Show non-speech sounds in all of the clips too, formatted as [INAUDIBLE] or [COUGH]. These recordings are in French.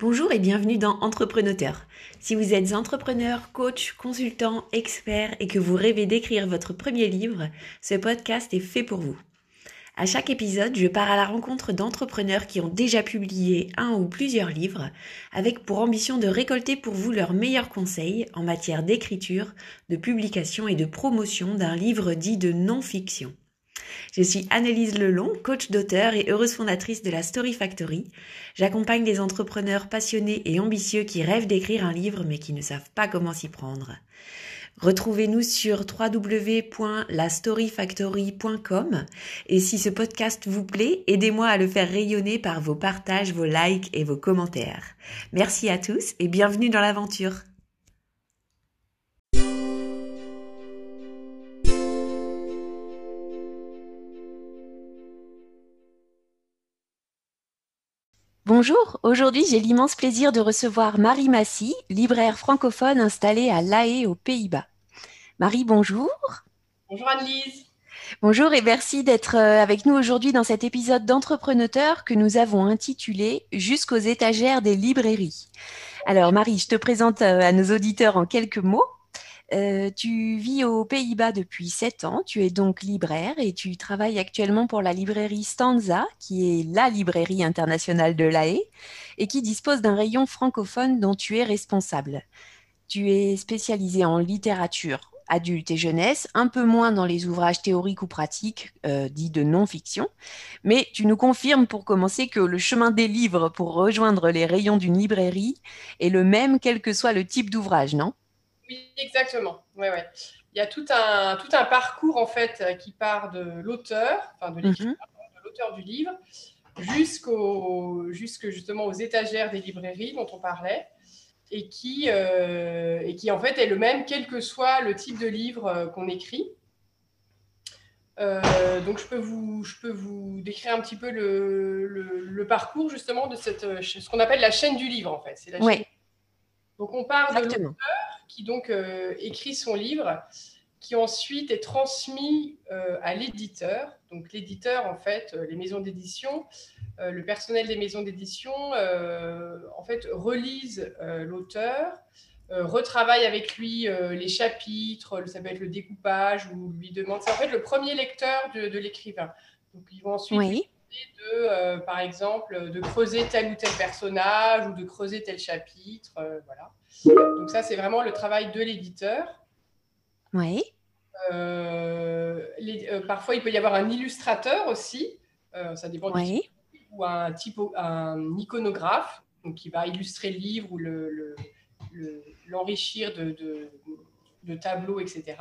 Bonjour et bienvenue dans Entrepreneur. Si vous êtes entrepreneur, coach, consultant, expert et que vous rêvez d'écrire votre premier livre, ce podcast est fait pour vous. À chaque épisode, je pars à la rencontre d'entrepreneurs qui ont déjà publié un ou plusieurs livres, avec pour ambition de récolter pour vous leurs meilleurs conseils en matière d'écriture, de publication et de promotion d'un livre dit de non-fiction. Je suis Annelise Lelon, coach d'auteur et heureuse fondatrice de la Story Factory. J'accompagne des entrepreneurs passionnés et ambitieux qui rêvent d'écrire un livre mais qui ne savent pas comment s'y prendre. Retrouvez-nous sur www.lastoryfactory.com et si ce podcast vous plaît, aidez-moi à le faire rayonner par vos partages, vos likes et vos commentaires. Merci à tous et bienvenue dans l'aventure. Bonjour, aujourd'hui j'ai l'immense plaisir de recevoir Marie Massy, libraire francophone installée à La Haye aux Pays-Bas. Marie, bonjour. Bonjour Anne-Lise. Bonjour et merci d'être euh, avec nous aujourd'hui dans cet épisode d'Entrepreneur que nous avons intitulé Jusqu'aux étagères des librairies. Alors Marie, je te présente euh, à nos auditeurs en quelques mots. Euh, tu vis aux Pays-Bas depuis 7 ans, tu es donc libraire et tu travailles actuellement pour la librairie Stanza, qui est la librairie internationale de La Haye et qui dispose d'un rayon francophone dont tu es responsable. Tu es spécialisé en littérature adulte et jeunesse, un peu moins dans les ouvrages théoriques ou pratiques, euh, dits de non-fiction, mais tu nous confirmes pour commencer que le chemin des livres pour rejoindre les rayons d'une librairie est le même quel que soit le type d'ouvrage, non? Oui, exactement. Ouais, ouais. Il y a tout un, tout un parcours en fait euh, qui part de l'auteur, enfin de mhm. l'auteur du livre, jusqu'au, jusque justement aux étagères des librairies dont on parlait, et qui, euh, et qui en fait est le même quel que soit le type de livre euh, qu'on écrit. donc je peux, vous, je peux vous décrire un petit peu le, le, parcours justement de cette, ce qu'on appelle la chaîne du livre en fait. C'est la chaîne. Donc on part de l'auteur qui donc euh, écrit son livre, qui ensuite est transmis euh, à l'éditeur. Donc l'éditeur, en fait, euh, les maisons d'édition, le personnel des maisons d'édition, en fait, relise l'auteur, retravaille avec lui les chapitres, ça peut être le découpage, ou lui demande. C'est en fait le premier lecteur de, l'écrivain. Donc ils vont ensuite de, par exemple, de creuser tel ou tel personnage ou de creuser tel chapitre, voilà. Donc ça, c'est vraiment le travail de l'éditeur. Oui. Euh, euh, parfois, il peut y avoir un illustrateur aussi, euh, ça dépend du type, ou un, typo, un iconographe donc qui va illustrer le livre ou l'enrichir le, de, de, tableaux, etc.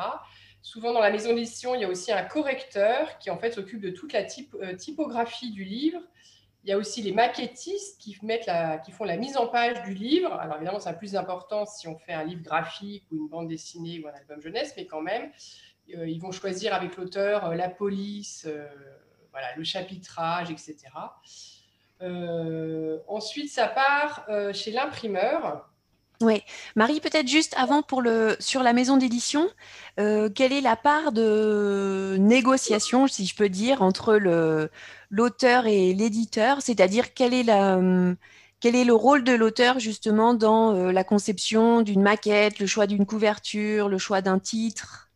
Souvent, dans la maison d'édition, il y a aussi un correcteur qui en fait s'occupe de toute la typographie du livre il y a aussi les maquettistes qui, mettent la, qui font la mise en page du livre. Alors évidemment, a plus d'importance si on fait un livre graphique ou une bande dessinée ou un album jeunesse, mais quand même, euh, ils vont choisir avec l'auteur euh, la police, euh, voilà, le chapitrage, etc. ensuite, ça part chez l'imprimeur. Oui, Marie, peut-être juste avant pour le sur la maison d'édition, quelle est la part de négociation, si je peux dire, entre le, l'auteur et l'éditeur, c'est-à-dire quel est la quel est le rôle de l'auteur justement dans euh, la conception d'une maquette, le choix d'une couverture, le choix d'un titre?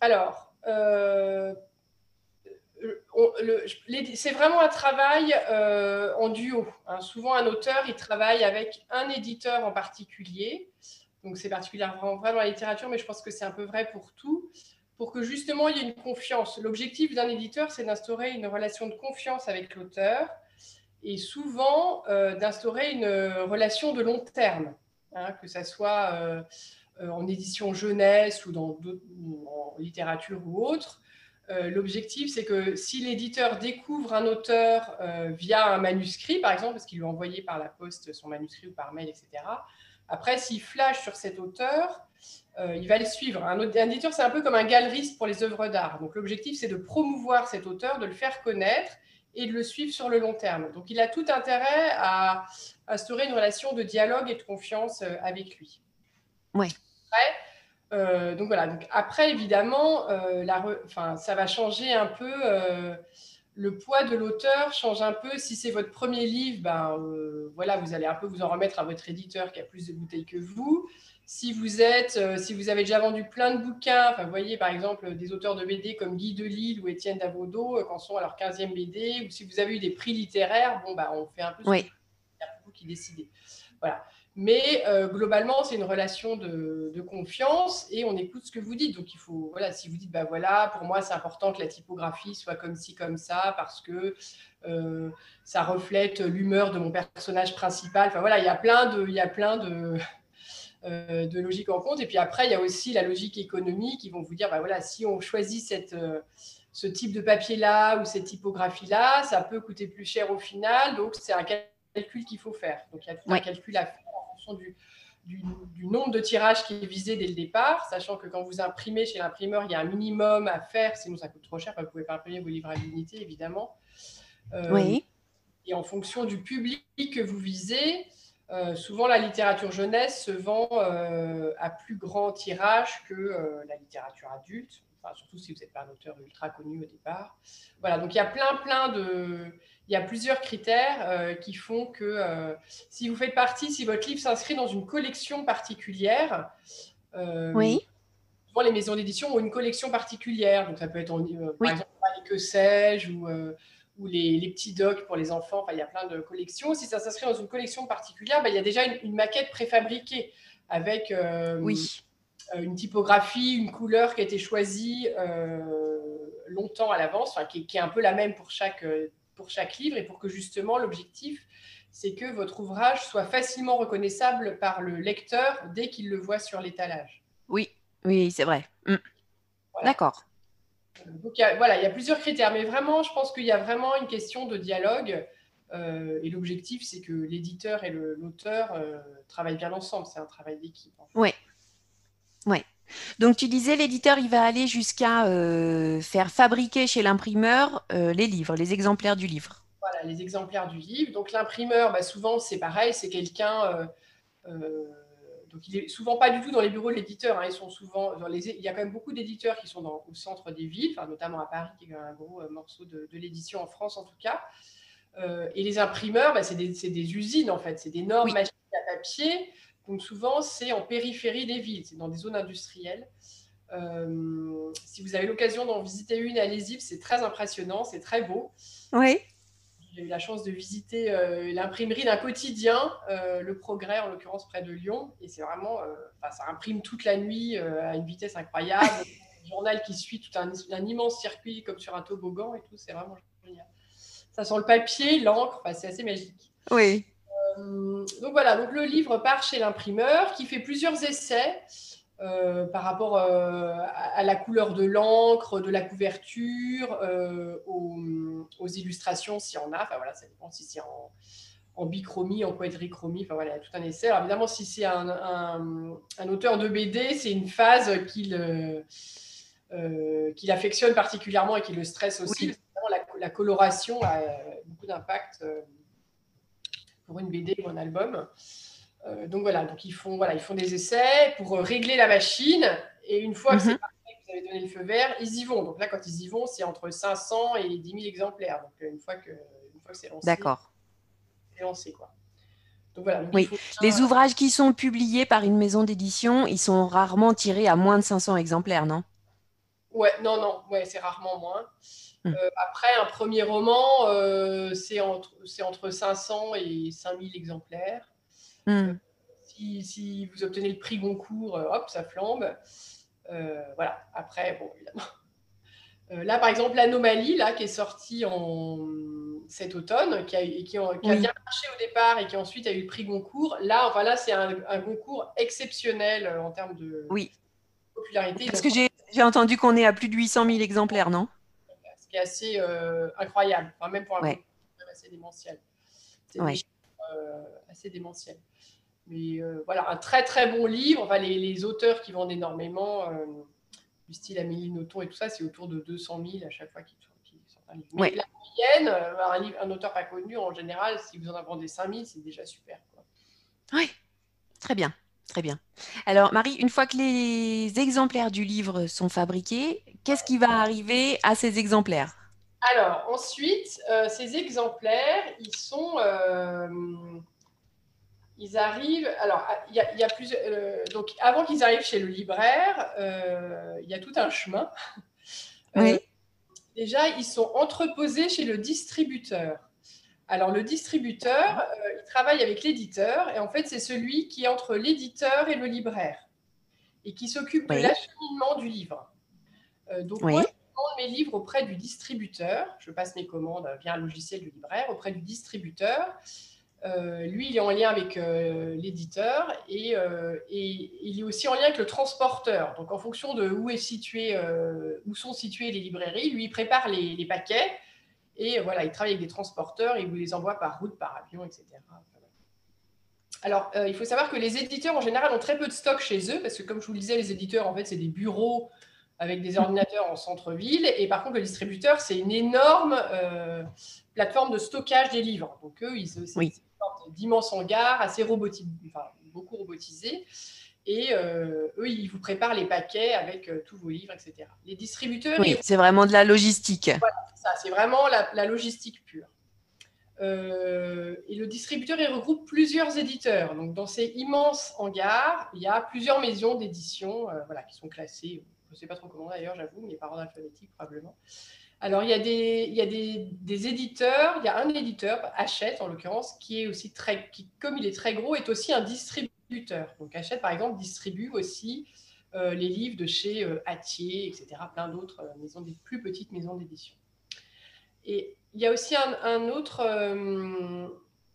Alors, euh, c'est vraiment un travail euh, en duo. Hein. Souvent, un auteur, il travaille avec un éditeur en particulier. Donc, c'est particulièrement vrai dans la littérature, mais je pense que c'est un peu vrai pour tout pour que justement il y ait une confiance. L'objectif d'un éditeur, c'est d'instaurer une relation de confiance avec l'auteur et souvent euh, d'instaurer une relation de long terme, hein, que ce soit euh, euh, en édition jeunesse ou, dans en littérature ou autre. L'objectif, c'est que si l'éditeur découvre un auteur via un manuscrit, par exemple, parce qu'il lui a envoyé par la poste son manuscrit ou par mail, etc., après, s'il flash sur cet auteur, euh, il va le suivre. Un, éditeur, c'est un peu comme un galeriste pour les œuvres d'art. Donc l'objectif, c'est de promouvoir cet auteur, de le faire connaître et de le suivre sur le long terme. Donc il a tout intérêt à instaurer une relation de dialogue et de confiance euh, avec lui. Oui. Après, euh, donc voilà. Donc après, évidemment, la enfin, ça va changer un peu le poids de l'auteur change un peu. Si c'est votre premier livre, ben, voilà, vous allez un peu vous en remettre à votre éditeur qui a plus de bouteilles que vous. Si vous êtes, si vous avez déjà vendu plein de bouquins, vous voyez par exemple des auteurs de BD comme Guy Delisle ou Étienne Davodo, quand sont à leur 15e BD, ou si vous avez eu des prix littéraires, bon, bah, on fait un peu ce oui. vous qui décidez. Voilà. Mais euh, globalement, c'est une relation de, confiance et on écoute ce que vous dites. Donc, il faut, voilà, si vous dites, bah voilà, pour moi, c'est important que la typographie soit comme ci, comme ça, parce que euh, ça reflète l'humeur de mon personnage principal. Enfin, voilà, il y a plein de, il y a plein de, euh, de logiques en compte. Et puis après, il y a aussi la logique économique. Ils vont vous dire, bah voilà, si on choisit cette ce type de papier-là ou cette typographie-là, ça peut coûter plus cher au final. Donc, c'est un calcul qu'il faut faire. Donc, il y a tout un calcul à faire du, nombre de tirages qui est visé dès le départ, sachant que quand vous imprimez chez l'imprimeur, il y a un minimum à faire, sinon ça coûte trop cher, vous ne pouvez pas imprimer vos livres à l'unité, évidemment. Euh, oui. Et en fonction du public que vous visez, euh, souvent la littérature jeunesse se vend euh, à plus grand tirage que la littérature adulte, enfin, surtout si vous n'êtes pas un auteur ultra connu au départ. Voilà, donc il y a plein, plein de il y a plusieurs critères euh, qui font que euh, si vous faites partie, si votre livre s'inscrit dans une collection particulière, euh, oui. souvent les maisons d'édition ont une collection particulière. Donc ça peut être par exemple les que sais-je ou, ou les, petits docs pour les enfants. Enfin, il y a plein de collections. Si ça s'inscrit dans une collection particulière, ben, il y a déjà une, maquette préfabriquée avec oui. une typographie, une couleur qui a été choisie longtemps à l'avance, qui, qui, est un peu la même pour chaque pour chaque livre et pour que justement l'objectif, c'est que votre ouvrage soit facilement reconnaissable par le lecteur dès qu'il le voit sur l'étalage. Oui, oui, c'est vrai. Mm. D'accord. Donc voilà, il y a plusieurs critères, mais vraiment, je pense qu'il y a vraiment une question de dialogue. Euh, et l'objectif, c'est que l'éditeur et l'auteur euh, travaillent bien ensemble. C'est un travail d'équipe. Oui. Oui. Donc tu disais, l'éditeur, il va aller jusqu'à euh, faire fabriquer chez l'imprimeur euh, les livres, les exemplaires du livre. Voilà, les exemplaires du livre. Donc l'imprimeur, bah, souvent, c'est pareil, c'est quelqu'un... Euh, donc il est souvent pas du tout dans les bureaux de l'éditeur. Hein. ils sont souvent dans les... Il y a quand même beaucoup d'éditeurs qui sont dans, au centre des villes, notamment à Paris, qui est un gros morceau de, l'édition en France en tout cas. et les imprimeurs, bah, c'est des, des, usines en fait, c'est d'énormes machines à papier donc souvent, c'est en périphérie des villes, c'est dans des zones industrielles. Euh, si vous avez l'occasion d'en visiter une, allez-y, c'est très impressionnant, c'est très beau. Oui. J'ai eu la chance de visiter euh, l'imprimerie d'un quotidien, euh, Le Progrès, en l'occurrence près de Lyon. Et c'est vraiment, ça imprime toute la nuit à une vitesse incroyable. [LAUGHS] un journal qui suit tout un, un, immense circuit comme sur un toboggan et tout, c'est vraiment génial. Ça sent le papier, l'encre, c'est assez magique. Oui. Euh, donc voilà, donc le livre part chez l'imprimeur qui fait plusieurs essais euh, par rapport euh, à, la couleur de l'encre, de la couverture, aux, illustrations s'il y en a. Enfin voilà, ça dépend si c'est en, bichromie, en quadrichromie. Enfin voilà, il y a tout un essai. Alors évidemment, si c'est un, auteur de BD, c'est une phase qu'il affectionne particulièrement et qui le stresse aussi. La, la, coloration a beaucoup d'impact pour une BD ou un album. Euh, donc voilà, donc ils font, voilà, ils font des essais pour euh, régler la machine. Et une fois que c'est mhm. parfait, que vous avez donné le feu vert, ils y vont. Donc là, quand ils y vont, c'est entre 500 et 10 000 exemplaires. Donc euh, une fois que, une fois que c'est lancé, D'accord. c'est lancé quoi. Donc voilà, oui. Les ouvrages qui sont publiés par une maison d'édition, ils sont rarement tirés à moins de 500 exemplaires, non? Ouais, non, non, ouais, c'est rarement moins. Euh, après, un premier roman, euh, c'est entre, entre 500 et 5000 exemplaires. Hmm. Euh, si, vous obtenez le prix Goncourt, hop, ça flambe. voilà. Après, bon, évidemment. [LAUGHS] là, par exemple, l'anomalie, là, qui est sortie en cet automne, qui a, qui a, bien marché au départ et qui ensuite a eu le prix Goncourt. Là, voilà, c'est un, un, Goncourt exceptionnel en termes de oui. popularité. Parce que j'ai entendu qu'on est à plus de 800 000 exemplaires, non? Assez euh, incroyable, enfin, même pour un ouais. assez démentiel. C'est euh, assez démentiel. Mais euh, voilà, un très très bon livre. Enfin, les, les auteurs qui vendent énormément, du style Amélie Nothomb et tout ça, c'est autour de 200 000 à chaque fois qu'ils sortent un livre. Mais la moyenne, un, livre, un auteur pas connu, en général, si vous en vendez 5 000, c'est déjà super. Quoi. Oui, très bien. Très bien. Alors, Marie, une fois que les exemplaires du livre sont fabriqués, qu'est-ce qui va arriver à ces exemplaires? Alors, ensuite, ces exemplaires, ils sont ils arrivent. Alors, il y a, plusieurs. Euh, donc, avant qu'ils arrivent chez le libraire, euh, il y a tout un chemin. Euh, oui. déjà, ils sont entreposés chez le distributeur. Alors, le distributeur, il travaille avec l'éditeur, et en fait, c'est celui qui est entre l'éditeur et le libraire, et qui s'occupe de l'acheminement du livre. donc, moi, je commande mes livres auprès du distributeur. Je passe mes commandes via un logiciel du libraire auprès du distributeur. Euh, lui, il est en lien avec euh, l'éditeur euh, et, il est aussi en lien avec le transporteur. Donc, en fonction de où, est situé, où sont situées les librairies, lui, il prépare les, paquets et voilà, il travaille avec des transporteurs et il vous les envoie par route, par avion, etc. Alors, il faut savoir que les éditeurs, en général, ont très peu de stock chez eux parce que, comme je vous le disais, les éditeurs, en fait, c'est des bureaux avec des ordinateurs en centre-ville. Et par contre, le distributeur, c'est une énorme plateforme de stockage des livres. Donc, eux, ils, oui d'immenses hangars, assez robotisés, enfin, beaucoup robotisés. Et euh, eux, ils vous préparent les paquets avec euh, tous vos livres, etc. Les distributeurs. Oui, c'est vraiment de la logistique. Voilà, ça, c'est vraiment la, logistique pure. Euh, et le distributeur, il regroupe plusieurs éditeurs. Donc, dans ces immenses hangars, il y a plusieurs maisons d'édition voilà, qui sont classées. Je ne sais pas trop comment d'ailleurs, j'avoue, mais par ordre alphabétique probablement. Alors, il y a, des, il y a des, éditeurs, il y a un éditeur, Hachette en l'occurrence, qui est aussi très, qui, comme il est très gros, est aussi un distributeur. Donc, Hachette, par exemple, distribue aussi euh, les livres de chez euh, etc., plein d'autres euh, maisons, des plus petites maisons d'édition. Et il y a aussi un, autre,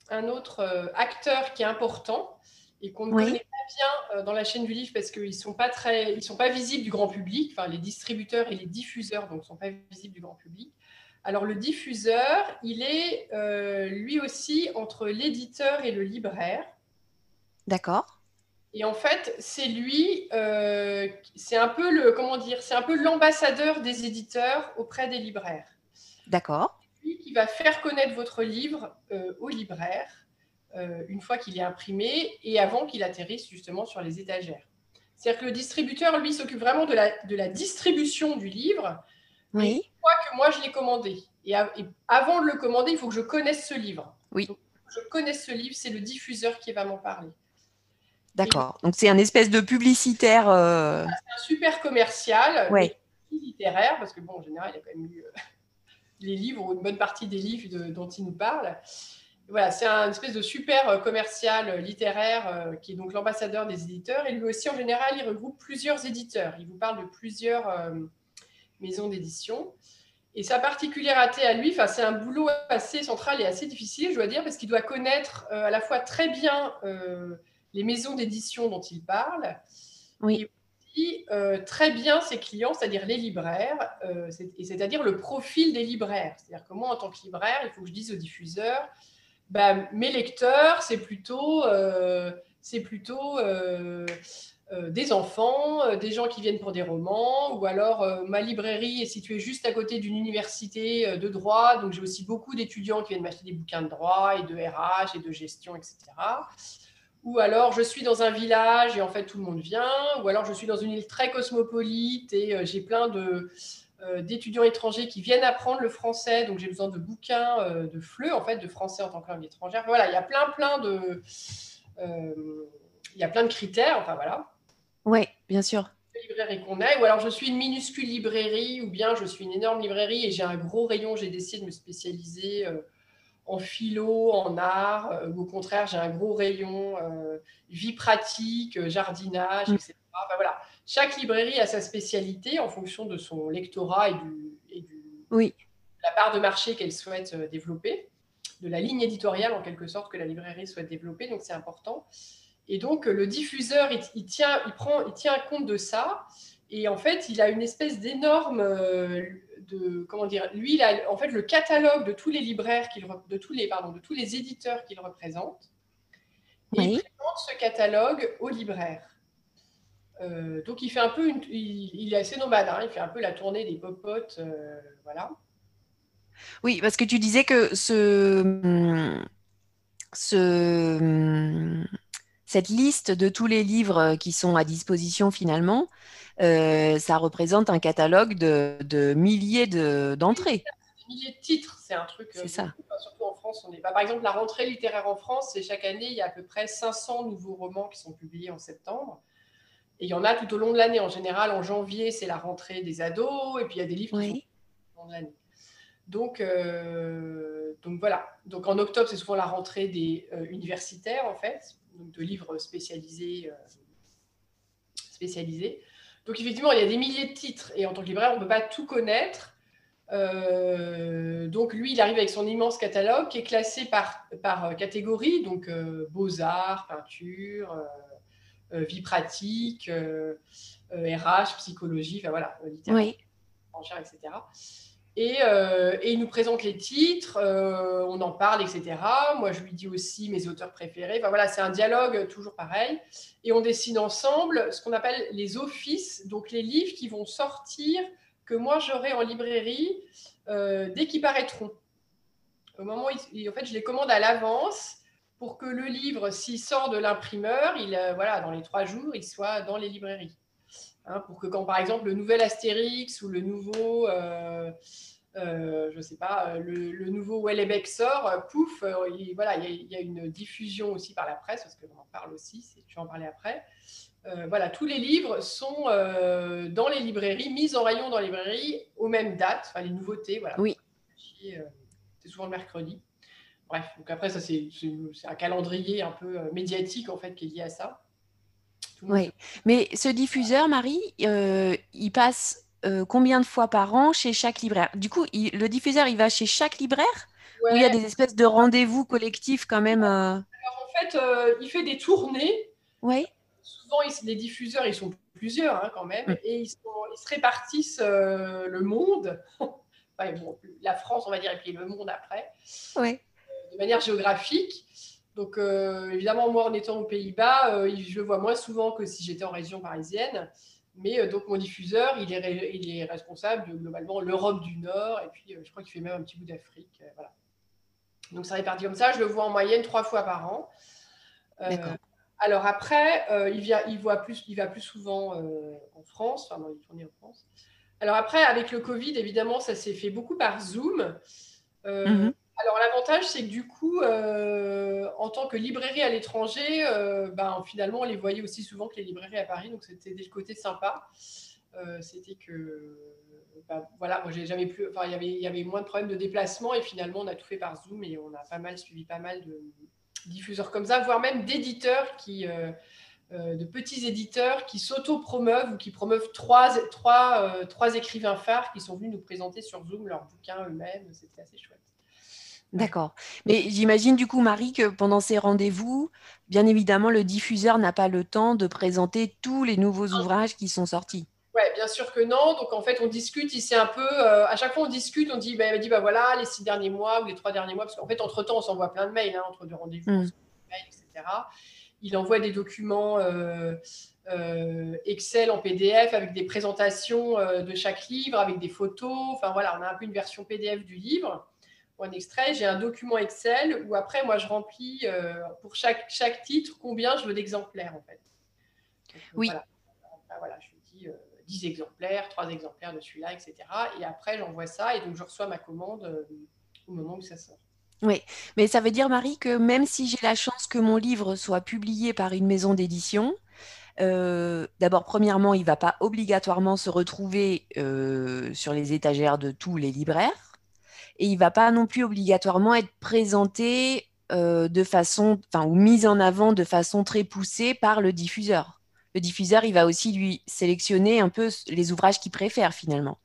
un autre acteur qui est important et qu'on ne connaît bien euh, dans la chaîne du livre parce qu'ils ne sont, pas très, ils sont pas visibles du grand public, enfin les distributeurs et les diffuseurs donc sont pas visibles du grand public. Alors le diffuseur, il est euh, lui aussi entre l'éditeur et le libraire. D'accord. Et en fait, c'est lui, euh, c'est un peu le, comment dire, c'est un peu l'ambassadeur des éditeurs auprès des libraires. D'accord. Lui qui va faire connaître votre livre aux libraires euh, une fois qu'il est imprimé et avant qu'il atterrisse justement sur les étagères. C'est-à-dire que le distributeur, lui, s'occupe vraiment de la, de la distribution du livre. Oui. Une fois que moi, je l'ai commandé. Et, avant de le commander, il faut que je connaisse ce livre. Oui. je connaisse ce livre, c'est le diffuseur qui va m'en parler. D'accord. Donc, c'est un espèce de publicitaire. Euh, c'est un super commercial, ouais. littéraire, parce que, bon, en général, il a quand même lu euh, [LAUGHS] les livres ou une bonne partie des livres dont il nous parle voilà, c'est un espèce de super euh, commercial euh, littéraire euh, qui est donc l'ambassadeur des éditeurs. Et lui aussi, en général, il regroupe plusieurs éditeurs. Il vous parle de plusieurs maisons d'édition. Et sa particularité à lui, c'est un boulot assez central et assez difficile, je dois dire, parce qu'il doit connaître à la fois très bien les maisons d'édition dont il parle, oui. et aussi très bien ses clients, c'est-à-dire les libraires, et c'est-à-dire le profil des libraires. C'est-à-dire que moi, en tant que libraire, il faut que je dise au diffuseur, bah, mes lecteurs, c'est plutôt, euh, c'est plutôt euh, euh, des enfants, des gens qui viennent pour des romans, ou alors ma librairie est située juste à côté d'une université de droit, donc j'ai aussi beaucoup d'étudiants qui viennent m'acheter des bouquins de droit et de RH et de gestion, etc. Ou alors je suis dans un village et en fait tout le monde vient, ou alors je suis dans une île très cosmopolite et j'ai plein de euh, d'étudiants étrangers qui viennent apprendre le français. Donc, j'ai besoin de bouquins euh, de FLE, en fait, de français en tant que langue étrangère. Voilà, il y a plein, plein de, euh, il y a plein de critères. Enfin, voilà. Oui, bien sûr. librairie qu'on est, ou alors je suis une minuscule librairie, ou bien je suis une énorme librairie et j'ai un gros rayon. J'ai décidé de me spécialiser en philo, en art, ou au contraire, j'ai un gros rayon vie pratique, jardinage, mm. etc. Enfin, voilà chaque librairie a sa spécialité en fonction de son lectorat et, du, oui. la part de marché qu'elle souhaite euh, développer, de la ligne éditoriale en quelque sorte que la librairie souhaite développer. Donc c'est important. Et donc le diffuseur, il, tient, il, prend, il tient compte de ça. Et en fait, il a une espèce d'énorme, euh, de comment dire, lui, il a en fait le catalogue de tous les libraires qu'il, de tous les, pardon, de tous les éditeurs qu'il représente. Et il présente ce catalogue aux libraires. Euh, donc il fait un peu, il, est assez nomade, hein. il fait un peu la tournée des popotes, euh, voilà. Oui, parce que tu disais que ce, ce, cette liste de tous les livres qui sont à disposition finalement, euh, ça représente un catalogue de, milliers d'entrées. milliers de titres, c'est un truc. C'est ça. Surtout en France, on est pas. Par exemple, la rentrée littéraire en France, c'est chaque année, il y a à peu près 500 nouveaux romans qui sont publiés en septembre. Et il y en a tout au long de l'année. En général, en janvier, c'est la rentrée des ados, et puis il y a des livres qui sont tout au long de l'année. Donc, euh, donc voilà. Donc en octobre, c'est souvent la rentrée des euh, universitaires, en fait, donc de livres spécialisés, euh, spécialisés. Donc effectivement, il y a des milliers de titres, et en tant que libraire, on ne peut pas tout connaître. donc lui, il arrive avec son immense catalogue qui est classé par, par catégorie, donc beaux-arts, peinture, vie pratique, RH, psychologie, enfin voilà, littérature, oui. etc. Euh, et, il nous présente les titres, euh, on en parle, etc. Moi, je lui dis aussi mes auteurs préférés. Enfin, voilà, c'est un dialogue toujours pareil. Et on dessine ensemble ce qu'on appelle les offices, donc les livres qui vont sortir, que moi j'aurai en librairie euh, dès qu'ils paraîtront. Au moment où, en fait, je les commande à l'avance pour que le livre, s'il sort de l'imprimeur, il, voilà, dans les trois jours, il soit dans les librairies. Hein, pour que quand, par exemple, le nouvel Astérix ou le nouveau, euh, euh, je sais pas, le, nouveau Wellebec sort, euh, pouf, il, voilà, il y, a, une diffusion aussi par la presse, parce qu'on en parle aussi, je vais en parler après. voilà, tous les livres sont dans les librairies, mis en rayon dans les librairies aux mêmes dates, enfin les nouveautés, voilà. Oui. C'est souvent le mercredi. Bref, donc après, ça, c'est un calendrier un peu médiatique, en fait, qui est lié à ça. Oui, mais ce diffuseur, Marie, euh, il passe euh, combien de fois par an chez chaque libraire? Du coup, le diffuseur, il va chez chaque libraire? Ou il y a des espèces de rendez-vous collectifs quand même euh? Alors, en fait, il fait des tournées. Oui. Souvent, les diffuseurs, ils sont plusieurs hein, quand même, et ils, se répartissent le monde. [LAUGHS] la France, on va dire, et puis le monde après. Oui. de manière géographique. Donc, euh, évidemment, moi, en étant aux Pays-Bas, euh, je le vois moins souvent que si j'étais en région parisienne. Mais euh, donc, mon diffuseur, il est, il est responsable de globalement l'Europe du Nord. Et puis, je crois qu'il fait même un petit bout d'Afrique. voilà. Donc, ça répartit comme ça. Je le vois en moyenne trois fois par an. alors, après, il, vient, il, voit plus, il va plus souvent en France, enfin, dans les tournées en France. Alors, après, avec le Covid, évidemment, ça s'est fait beaucoup par Zoom. Mm alors l'avantage, c'est que du coup, euh, en tant que librairie à l'étranger, euh, ben, finalement, on les voyait aussi souvent que les librairies à Paris, donc c'était des côtés sympas. Euh, c'était que, ben, voilà, moi j'ai jamais plus, enfin, il y avait moins de problèmes de déplacement et finalement, on a tout fait par Zoom et on a pas mal suivi pas mal de diffuseurs comme ça, voire même d'éditeurs qui, de petits éditeurs qui s'auto-promeuvent ou qui promeuvent trois, trois, trois écrivains phares qui sont venus nous présenter sur Zoom leurs bouquins eux-mêmes. C'était assez chouette. D'accord. Mais j'imagine du coup, Marie, que pendant ces rendez-vous, bien évidemment, le diffuseur n'a pas le temps de présenter tous les nouveaux ouvrages qui sont sortis. Oui, bien sûr que non. Donc en fait, on discute ici un peu. Euh, à chaque fois, on discute. On dit, bah, dit, bah voilà, les six derniers mois ou les trois derniers mois, parce qu'en fait, entre temps, on s'envoie plein de mails hein, entre deux rendez-vous, mmh. etc. Il envoie des documents euh, euh, Excel en PDF avec des présentations de chaque livre, avec des photos. Enfin voilà, on a un peu une version PDF du livre un extrait, j'ai un document Excel où après, moi, je remplis euh, pour chaque, chaque titre combien je veux d'exemplaires, en fait. oui. Voilà. je lui dis 10 euh, exemplaires, 3 exemplaires de celui-là, etc. Et après, j'envoie ça et donc je reçois ma commande euh, au moment où ça sort. Oui, mais ça veut dire, Marie, que même si j'ai la chance que mon livre soit publié par une maison d'édition, d'abord, premièrement, il ne va pas obligatoirement se retrouver sur les étagères de tous les libraires et il va pas non plus obligatoirement être présenté euh, de façon, enfin, ou mis en avant de façon très poussée par le diffuseur. Le diffuseur, il va aussi lui sélectionner un peu les ouvrages qu'il préfère finalement.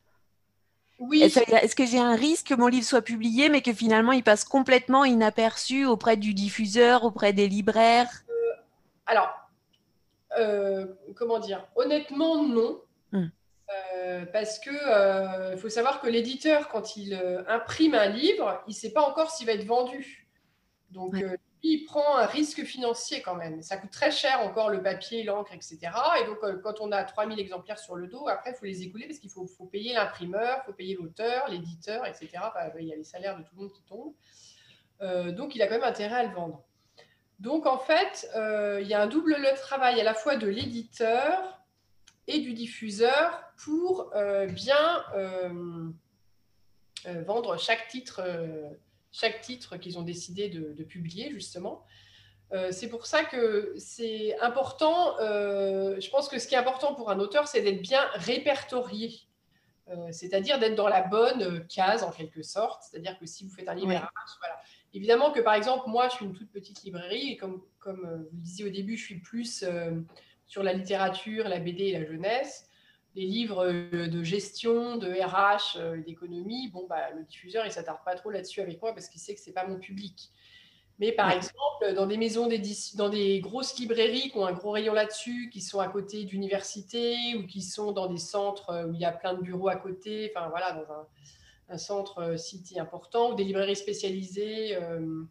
Oui. Est-ce que j'ai un risque que mon livre soit publié, mais que finalement il passe complètement inaperçu auprès du diffuseur, auprès des libraires? Euh, Alors, euh, comment dire? Honnêtement, non. Euh, parce que euh, faut savoir que l'éditeur, quand il euh, imprime un livre, il ne sait pas encore s'il va être vendu. Donc, il prend un risque financier quand même. Ça coûte très cher encore le papier, l'encre, etc. Et donc, quand on a 3000 exemplaires sur le dos, après, il faut les écouler parce qu'il faut, payer l'imprimeur, il faut payer l'auteur, l'éditeur, etc. il y a les salaires de tout le monde qui tombent. donc, il a quand même intérêt à le vendre. Donc, en fait, il y a un double travail à la fois de l'éditeur et du diffuseur pour euh, bien, euh, vendre chaque titre, chaque titre qu'ils ont décidé de, publier, justement. c'est pour ça que c'est important. je pense que ce qui est important pour un auteur, c'est d'être bien répertorié. c'est-à-dire d'être dans la bonne case en quelque sorte. C'est-à-dire que si vous faites un livre voilà. Évidemment que par exemple, moi, je suis une toute petite librairie et comme, comme vous le disiez au début, je suis plus sur la littérature, la BD et la jeunesse. Les livres euh, de gestion, de RH, euh, d'économie, bon, bah, le diffuseur, il ne s'attarde pas trop là-dessus avec moi parce qu'il sait que ce n'est pas mon public. Mais par exemple, dans des maisons dans des grosses librairies qui ont un gros rayon là-dessus, qui sont à côté d'universités ou qui sont dans des centres euh, où il y a plein de bureaux à côté, enfin voilà, dans un, centre city important, ou des librairies spécialisées, euh,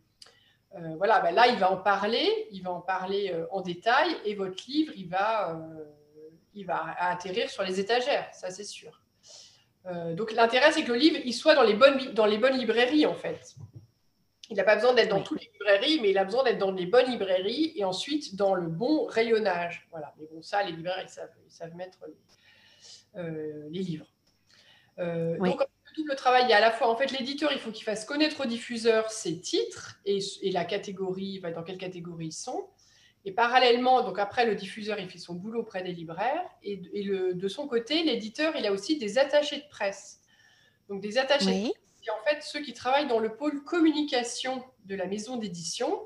voilà, ben là, il va en parler, il va en parler euh, en détail, et votre livre, il va, euh, il va atterrir sur les étagères, ça c'est sûr. donc l'intérêt, c'est que le livre, il soit dans les bonnes, dans les bonnes librairies, en fait. Il n'a pas besoin d'être dans toutes les librairies, mais il a besoin d'être dans les bonnes librairies et ensuite dans le bon rayonnage. Voilà. Mais bon, ça, les libraires, ils savent, ils savent mettre les, livres. Donc, double travail. Il y a à la fois, en fait, l'éditeur, il faut qu'il fasse connaître au diffuseur ses titres et, la catégorie, dans quelle catégorie ils sont. Et parallèlement, donc après, le diffuseur, il fait son boulot auprès des libraires. Et, de son côté, l'éditeur, il a aussi des attachés de presse. Donc, des attachés de presse, c'est en fait ceux qui travaillent dans le pôle communication de la maison d'édition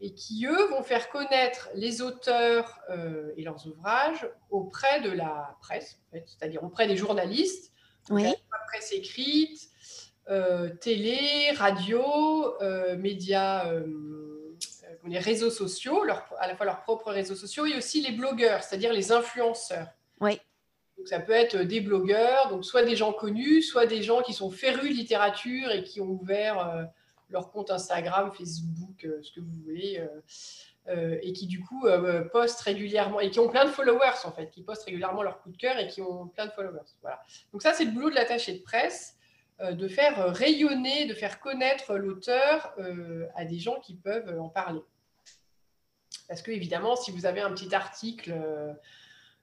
et qui, eux, vont faire connaître les auteurs euh, et leurs ouvrages auprès de la presse, c'est-à-dire auprès des journalistes oui. presse écrite, euh, télé, radio, euh, médias, euh, les réseaux sociaux, à la fois leurs propres réseaux sociaux et aussi les blogueurs, c'est-à-dire les influenceurs. Oui. Donc, ça peut être des blogueurs, donc soit des gens connus, soit des gens qui sont férus de littérature et qui ont ouvert leur compte Instagram, Facebook, ce que vous voulez. Euh, et qui du coup euh, postent régulièrement et qui ont plein de followers en fait, qui postent régulièrement leur coup de cœur et qui ont plein de followers. Voilà. Donc ça c'est le boulot de l'attaché de presse, euh, de faire rayonner, de faire connaître l'auteur à des gens qui peuvent en parler. Parce que évidemment, si vous avez un petit article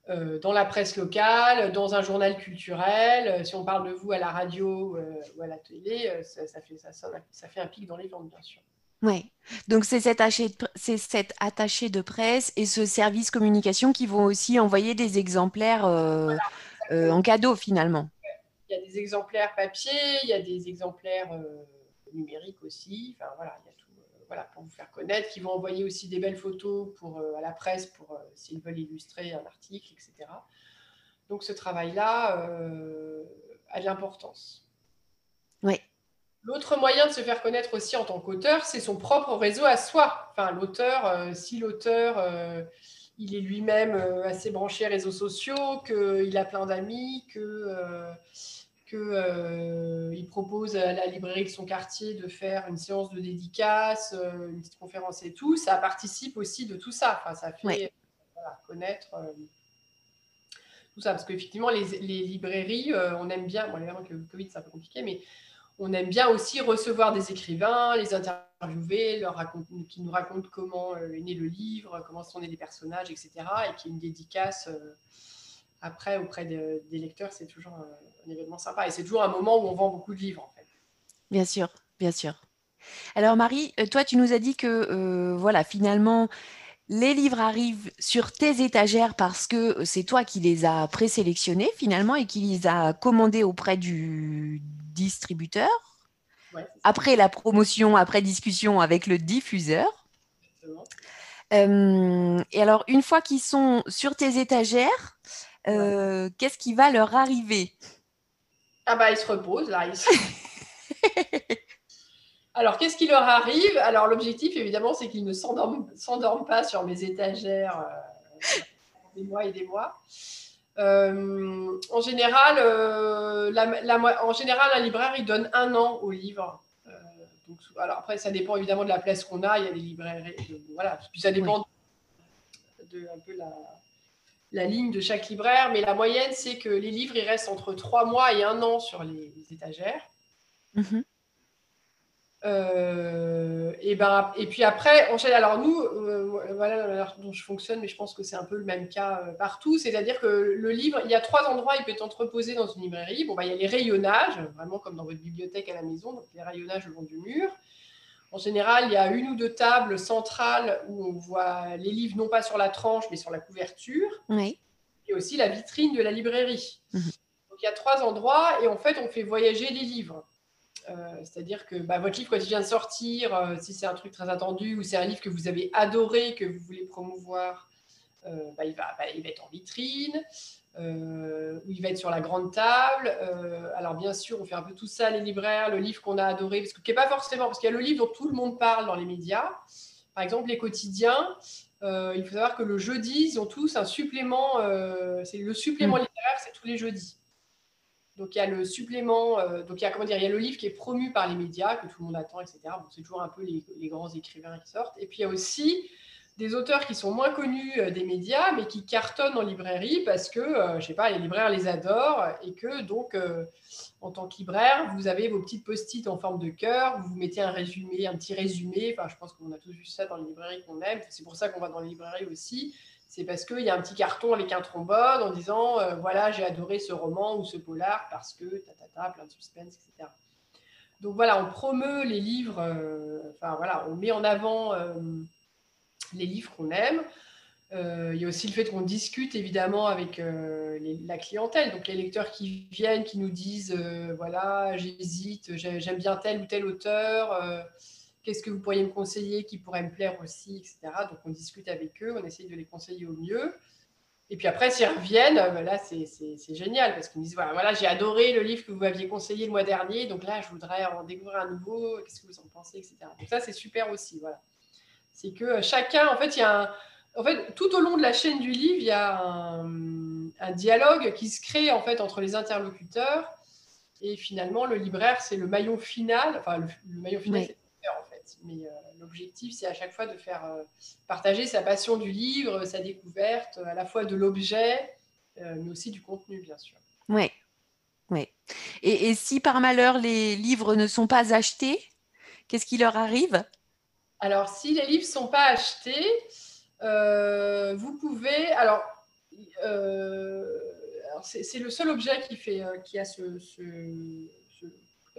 dans la presse locale, dans un journal culturel, si on parle de vous à la radio ou à la télé, ça fait un pic dans les ventes, bien sûr. Oui, donc c'est cet, attaché de presse et ce service communication qui vont aussi envoyer des exemplaires euh, euh, en cadeau finalement. Il y a des exemplaires papier, il y a des exemplaires euh, numériques aussi. Enfin voilà, il y a tout voilà, pour vous faire connaître, qui vont envoyer aussi des belles photos pour, à la presse pour s'ils veulent illustrer un article, etc. Donc ce travail-là a de l'importance. Oui. L'autre moyen de se faire connaître aussi en tant qu'auteur, c'est son propre réseau à soi. Enfin, l'auteur, euh, si l'auteur, euh, il est lui-même euh, assez branché à réseaux sociaux, qu'il a plein d'amis, que qu'il propose à la librairie de son quartier de faire une séance de dédicace, une petite conférence et tout, ça participe aussi de tout ça. Enfin, ça fait connaître tout ça. Parce qu'effectivement, les, les, librairies, on aime bien, bon, évidemment que le Covid, c'est un peu compliqué, mais on aime bien aussi recevoir des écrivains, les interviewer, qui nous racontent comment euh, est né le livre, comment sont nés les personnages, etc. Et qui une dédicace euh, après auprès des lecteurs, c'est toujours un, événement sympa. Et c'est toujours un moment où on vend beaucoup de livres, en fait. Bien sûr, bien sûr. Alors Marie, euh, toi, tu nous as dit que voilà, finalement, les livres arrivent sur tes étagères parce que c'est toi qui les as présélectionnés finalement et qui les as commandés auprès du distributeur. après la promotion, après discussion avec le diffuseur. Euh, et alors, une fois qu'ils sont sur tes étagères, euh, qu'est-ce qui va leur arriver? Ah bah, ils se reposent là. [LAUGHS] Alors, qu'est-ce qui leur arrive? Alors, l'objectif, évidemment, c'est qu'ils ne s'endorment pas sur mes étagères euh, des mois et des mois. Euh, en, général, euh, la, en général, un libraire, il donne un an au livre. alors, après, ça dépend évidemment de la place qu'on a. Il y a des librairies. voilà, puis ça dépend de, un peu la, ligne de chaque libraire. Mais la moyenne, c'est que les livres, ils restent entre trois mois et un an sur les, étagères. Mm-hmm. et, ben, et puis après, on Alors nous, voilà la manière dont je fonctionne, mais je pense que c'est un peu le même cas partout. C'est-à-dire que le livre, il y a trois endroits, il peut être entreposé dans une librairie. Bon, bah, il y a les rayonnages, vraiment comme dans votre bibliothèque à la maison, donc les rayonnages le long du mur. En général, il y a une ou deux tables centrales où on voit les livres non pas sur la tranche, mais sur la couverture. Oui. Et aussi la vitrine de la librairie. Mhm. Donc il y a trois endroits et en fait, on fait voyager les livres. Euh, c'est-à-dire que bah, votre livre, quand il vient de sortir, euh, si c'est un truc très attendu ou c'est un livre que vous avez adoré, que vous voulez promouvoir, euh, bah, il, va, bah, il, va, être en vitrine. Euh, où il va être sur la grande table. Euh, alors bien sûr, on fait un peu tout ça, les libraires, le livre qu'on a adoré, parce que qui n'est pas forcément, parce qu'il y a le livre dont tout le monde parle dans les médias. Par exemple, les quotidiens. Euh, il faut savoir que le jeudi, ils ont tous un supplément. c'est le supplément mm. littéraire, c'est tous les jeudis. Donc il y a le supplément, donc il y a comment dire, il y a le livre qui est promu par les médias que tout le monde attend, etc. C'est toujours un peu les, les, grands écrivains qui sortent. Et puis il y a aussi des auteurs qui sont moins connus euh, des médias, mais qui cartonnent en librairie parce que, euh, je sais pas, les libraires les adorent et que donc, euh, en tant que libraire, vous avez vos petites post-it en forme de cœur, vous vous mettez un résumé, un petit résumé. Enfin, je pense qu'on a tous vu ça dans les librairies qu'on aime. C'est pour ça qu'on va dans les librairies aussi. C'est parce qu'il y a un petit carton avec un trombone en disant, voilà, j'ai adoré ce roman ou ce polar parce que, ta, ta, ta, plein de suspense, etc. Donc voilà, on promeut les livres, enfin voilà, on met en avant les livres qu'on aime. Euh, il y a aussi le fait qu'on discute évidemment avec euh, la clientèle, donc les lecteurs qui viennent, qui nous disent euh, voilà, j'hésite, j'aime bien tel ou tel auteur, qu'est-ce que vous pourriez me conseiller qui pourrait me plaire aussi, etc. Donc on discute avec eux, on essaye de les conseiller au mieux. Et puis après, s'ils reviennent, ben là, c'est génial parce qu'ils me disent voilà, voilà j'ai adoré le livre que vous m'aviez conseillé le mois dernier, donc là, je voudrais en découvrir un nouveau, qu'est-ce que vous en pensez, etc. Donc ça, c'est super aussi. Voilà. C'est que euh, chacun, en fait, il y a un, en fait, tout au long de la chaîne du livre, il y a un, dialogue qui se crée en fait entre les interlocuteurs. Et finalement, le libraire, c'est le maillon final. Enfin, le, maillon final, c'est. Mais euh, l'objectif, c'est à chaque fois de faire euh, partager sa passion du livre, sa découverte, à la fois de l'objet, mais aussi du contenu, bien sûr. Oui. Oui. Et, et si par malheur les livres ne sont pas achetés, qu'est-ce qui leur arrive? Alors, si les livres ne sont pas achetés, euh, vous pouvez. Alors, euh, c'est le seul objet qui, fait, euh, qui a ce.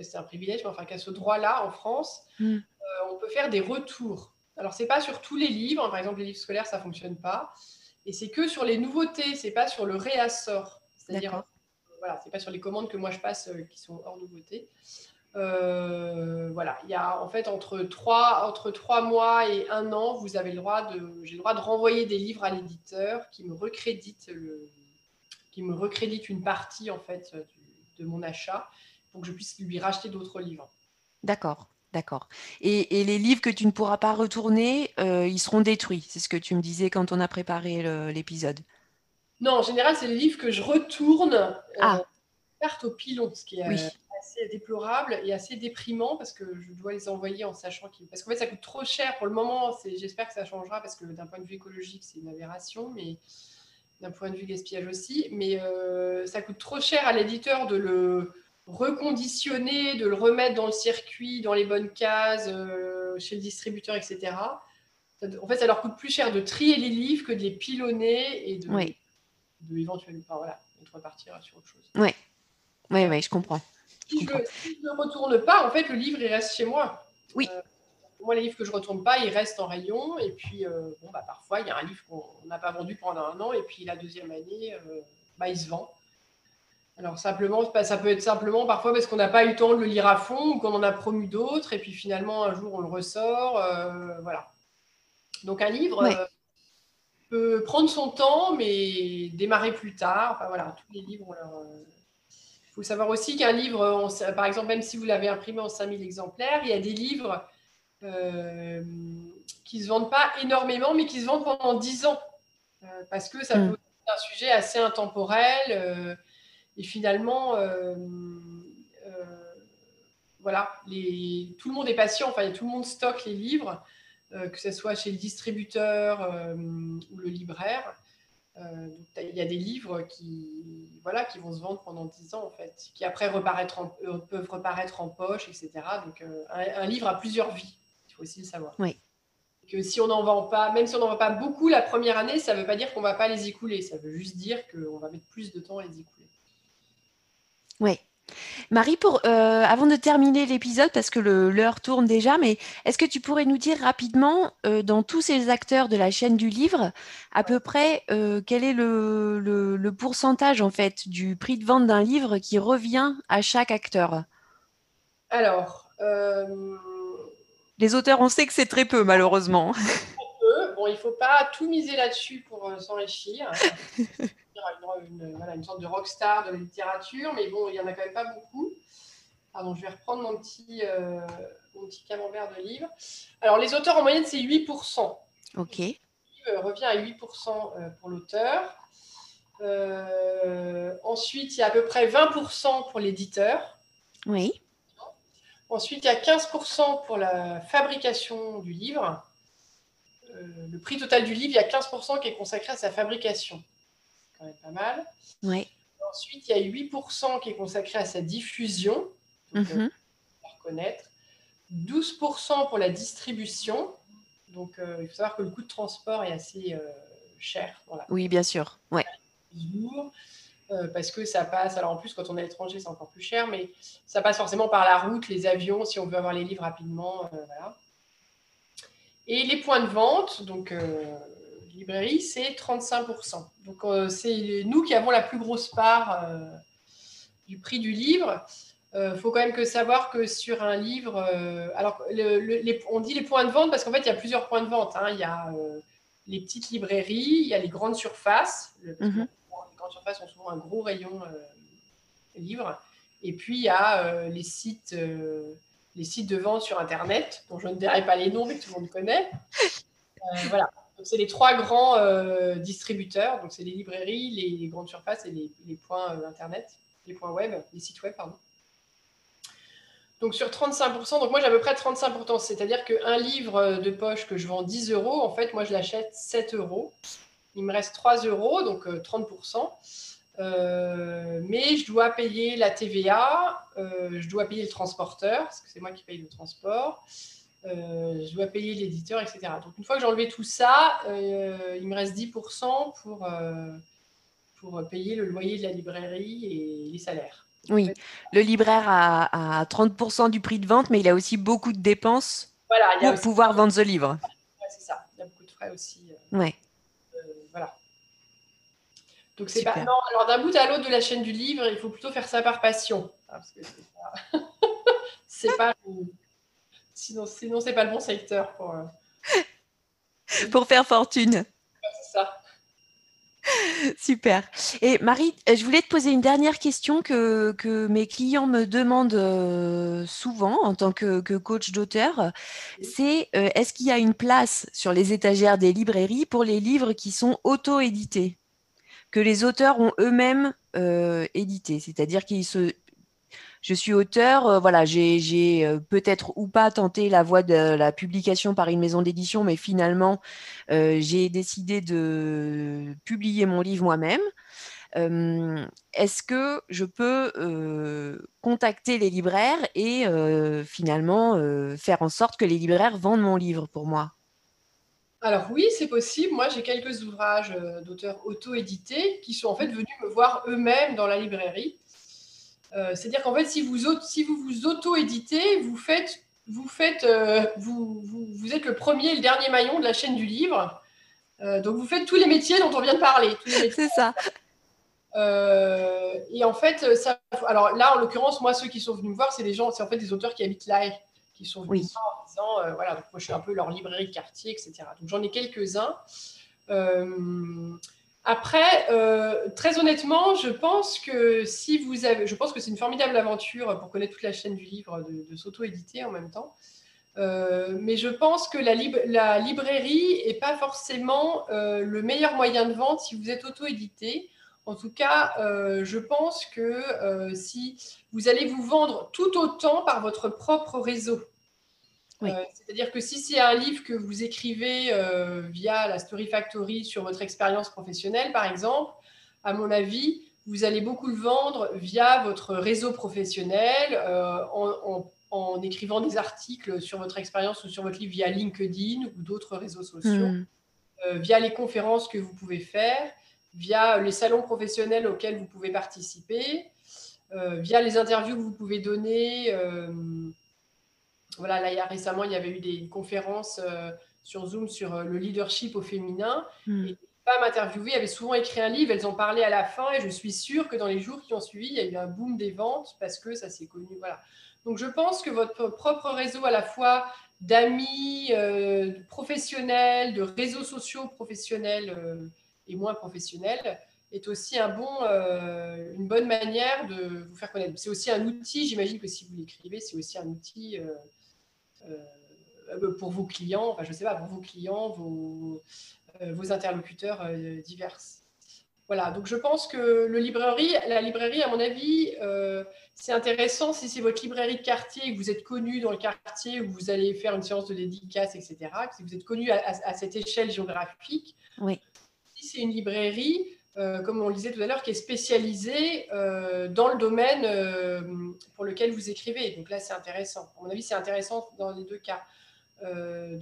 C'est un privilège, mais enfin, qui a ce droit-là en France. Hmm. on peut faire des retours. Alors, ce n'est pas sur tous les livres. Par exemple, les livres scolaires, ça ne fonctionne pas. Et c'est que sur les nouveautés, ce n'est pas sur le réassort. C'est-à-dire, voilà, ce n'est pas sur les commandes que moi je passe qui sont hors nouveauté. Euh, voilà, il y a en fait entre trois, entre trois mois et un an, vous avez le droit de, j'ai le droit de renvoyer des livres à l'éditeur qui me recrédite le, qui me recrédite une partie en fait de mon achat pour que je puisse lui racheter d'autres livres. D'accord. D'accord. Et, les livres que tu ne pourras pas retourner, euh, ils seront détruits. C'est ce que tu me disais quand on a préparé l'épisode. Non, en général, c'est les livres que je retourne. Euh, ah. carte au pilon, ce qui est oui déplorable et assez déprimant parce que je dois les envoyer en sachant qu'ils. Parce qu'en fait, ça coûte trop cher pour le moment. J'espère que ça changera parce que d'un point de vue écologique, c'est une aberration, mais d'un point de vue gaspillage aussi. Mais euh, ça coûte trop cher à l'éditeur de le reconditionner, de le remettre dans le circuit, dans les bonnes cases, euh, chez le distributeur, etc. En fait, ça leur coûte plus cher de trier les livres que de les pilonner et de, de éventuellement, enfin, voilà, de repartir sur autre chose. Oui, oui, oui, je comprends. Si je, ne retourne pas, en fait, le livre, il reste chez moi. Oui. Euh, moi, les livres que je ne retourne pas, ils restent en rayon. Et puis, euh, bon, bah, parfois, il y a un livre qu'on n'a pas vendu pendant un an. Et puis, la deuxième année, bah, il se vend. Alors, simplement, ça peut être simplement parfois parce qu'on n'a pas eu le temps de le lire à fond ou qu'on en a promu d'autres. Et puis, finalement, un jour, on le ressort. voilà. Donc, un livre peut prendre son temps, mais démarrer plus tard. Enfin, voilà, tous les livres il faut savoir aussi qu'un livre, par exemple, même si vous l'avez imprimé en 5000 exemplaires, il y a des livres euh, qui ne se vendent pas énormément, mais qui se vendent pendant 10 ans. Euh, parce que ça mm. peut être un sujet assez intemporel. Euh, et finalement, voilà, les, tout le monde est patient, enfin, tout le monde stocke les livres, que ce soit chez le distributeur ou le libraire. il y a des livres qui, voilà, qui vont se vendre pendant 10 ans, en fait, qui après reparaître peuvent reparaître en poche, etc. Donc, un, livre a plusieurs vies, il faut aussi le savoir. Oui. Que si on n'en vend pas, même si on n'en vend pas beaucoup la première année, ça ne veut pas dire qu'on ne va pas les écouler. Ça veut juste dire qu'on va mettre plus de temps à les écouler. Oui. Marie, pour, euh, avant de terminer l'épisode, parce que l'heure tourne déjà, mais est-ce que tu pourrais nous dire rapidement, euh, dans tous ces acteurs de la chaîne du livre, à peu près euh, quel est le, pourcentage en fait du prix de vente d'un livre qui revient à chaque acteur? Alors, les auteurs, on sait que c'est très peu malheureusement. [LAUGHS] Bon, il ne faut pas tout miser là-dessus pour s'enrichir. [LAUGHS] une, sorte de rockstar de la littérature, mais bon, il n'y en a quand même pas beaucoup. Pardon, je vais reprendre mon petit, euh, mon petit camembert de livre. Alors, les auteurs en moyenne, c'est 8%. OK. Le revient à 8% euh, pour l'auteur. Euh, ensuite, il y a à peu près 20% pour l'éditeur. Oui. Ensuite, il y a 15% pour la fabrication du livre. le prix total du livre, il y a 15% qui est consacré à sa fabrication quand même pas mal. Ouais. Ensuite, il y a 8% qui est consacré à sa diffusion, donc, mm reconnaître. 12% pour la distribution. Donc, euh, il faut savoir que le coût de transport est assez euh, cher. Oui, bien sûr. Ouais. parce que ça passe, alors en plus quand on est à l'étranger c'est encore plus cher, mais ça passe forcément par la route, les avions, si on veut avoir les livres rapidement. voilà. Et les points de vente, donc librairie, c'est 35%. Donc, euh, c'est nous qui avons la plus grosse part euh, du prix du livre. Il euh, faut quand même que savoir que sur un livre, alors on dit les points de vente parce qu'en fait, il y a plusieurs points de vente. Hein. Il y a les petites librairies, il y a les grandes surfaces. Mhm. Les grandes surfaces ont souvent un gros rayon livre. Et puis, il y a les sites les sites de vente sur Internet, dont je ne dirai pas les noms, mais tout le monde connaît. voilà c'est les trois grands euh, distributeurs. Donc, c'est les librairies, les, grandes surfaces et les, points euh, Internet, les points web, les sites web, pardon. Donc, sur 35%, donc moi j'ai à peu près 35%, c'est-à-dire qu'un livre de poche que je vends 10 euros, en fait, moi je l'achète 7 euros. Il me reste 3 euros, donc 30%. Euh, mais je dois payer la TVA, je dois payer le transporteur, parce que c'est moi qui paye le transport. Euh, je dois payer l'éditeur, etc. Donc une fois que j'ai enlevé tout ça, euh, il me reste 10% pour, euh, pour payer le loyer de la librairie et les salaires. Oui, le libraire a, 30% du prix de vente, mais il a aussi beaucoup de dépenses pour pouvoir vendre ce livre. c'est ça, il y a beaucoup de frais aussi. ouais. voilà. Donc c'est pas. Non, alors d'un bout à l'autre de la chaîne du livre, il faut plutôt faire ça par passion. Ah, parce que c'est pas. [LAUGHS] Sinon, sinon c'est pas le bon secteur pour, euh, [LAUGHS] pour faire fortune. c'est ça. Super. Et Marie, je voulais te poser une dernière question que, que mes clients me demandent euh, souvent en tant que, coach d'auteur. C'est euh, est-ce qu'il y a une place sur les étagères des librairies pour les livres qui sont auto-édités? Que les auteurs ont eux-mêmes édités, c'est-à-dire qu'ils se, je suis auteur, euh, voilà, j'ai euh, peut-être ou pas tenté la voie de la publication par une maison d'édition, mais finalement, euh, j'ai décidé de publier mon livre moi-même. Est-ce que je peux contacter les libraires et finalement faire en sorte que les libraires vendent mon livre pour moi? Alors oui, c'est possible. Moi, j'ai quelques ouvrages d'auteurs auto-édités qui sont en fait venus me voir eux-mêmes dans la librairie c'est-à-dire qu'en fait, si vous, si vous vous auto-éditez, vous faites, vous, faites euh, vous, vous, êtes le premier et le dernier maillon de la chaîne du livre. Euh, donc, vous faites tous les métiers dont on vient de parler. C'est ça. et en fait, ça, alors là, en l'occurrence, moi, ceux qui sont venus me voir, c'est des gens, c'est en fait des auteurs qui habitent là, qui sont venus oui. en disant, voilà, moi, je suis un peu leur librairie de quartier, etc. Donc, j'en ai quelques-uns. Après, euh, très honnêtement, je pense que si vous avez, je pense que c'est une formidable aventure pour connaître toute la chaîne du livre, de, s'auto-éditer en même temps. Euh, mais je pense que la, librairie n'est pas forcément euh, le meilleur moyen de vente si vous êtes auto-édité. En tout cas, je pense que si vous allez vous vendre tout autant par votre propre réseau. C'est-à-dire que si c'est un livre que vous écrivez via la Story Factory sur votre expérience professionnelle, par exemple, à mon avis, vous allez beaucoup le vendre via votre réseau professionnel, en, en écrivant des articles sur votre expérience ou sur votre livre via LinkedIn ou d'autres réseaux sociaux, hmm. euh, via les conférences que vous pouvez faire, via les salons professionnels auxquels vous pouvez participer, euh, via les interviews que vous pouvez donner. Euh, voilà, là, il y a, récemment, il y avait eu des conférences sur Zoom sur le leadership au féminin. Hmm. Et les femmes interviewées avaient souvent écrit un livre, elles en parlaient à la fin, et je suis sûre que dans les jours qui ont suivi, il y a eu un boom des ventes parce que ça s'est connu. Voilà. Donc, je pense que votre propre réseau à la fois d'amis euh, professionnels, de réseaux sociaux professionnels euh, et moins professionnels est aussi un bon, euh, une bonne manière de vous faire connaître. C'est aussi un outil, j'imagine que si vous l'écrivez, c'est aussi un outil pour vos clients, enfin je sais pas, pour vos clients, vos, vos interlocuteurs divers. Voilà, donc je pense que le librairie, la librairie, à mon avis, euh, c'est intéressant si c'est votre librairie de quartier que vous êtes connu dans le quartier où vous allez faire une séance de dédicace, etc., si vous êtes connu à, cette échelle géographique. Oui. Si c'est une librairie, euh, comme on le disait tout à l'heure, qui est spécialisée euh, dans le domaine pour lequel vous écrivez. Donc là, c'est intéressant. À mon avis, c'est intéressant dans les deux cas. Euh,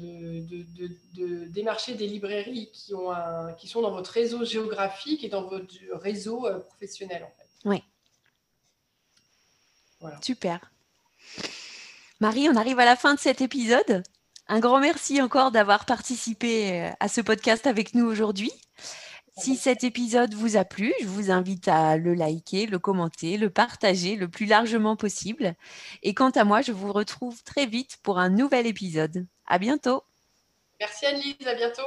de, démarcher des librairies qui, ont un, qui sont dans votre réseau géographique et dans votre réseau euh, professionnel. En fait. Oui. Super. Marie, on arrive à la fin de cet épisode. Un grand merci encore d'avoir participé euh, à ce podcast avec nous aujourd'hui. Si cet épisode vous a plu, je vous invite à le liker, le commenter, le partager le plus largement possible. Et quant à moi, je vous retrouve très vite pour un nouvel épisode. À bientôt. Merci Annelise, à bientôt.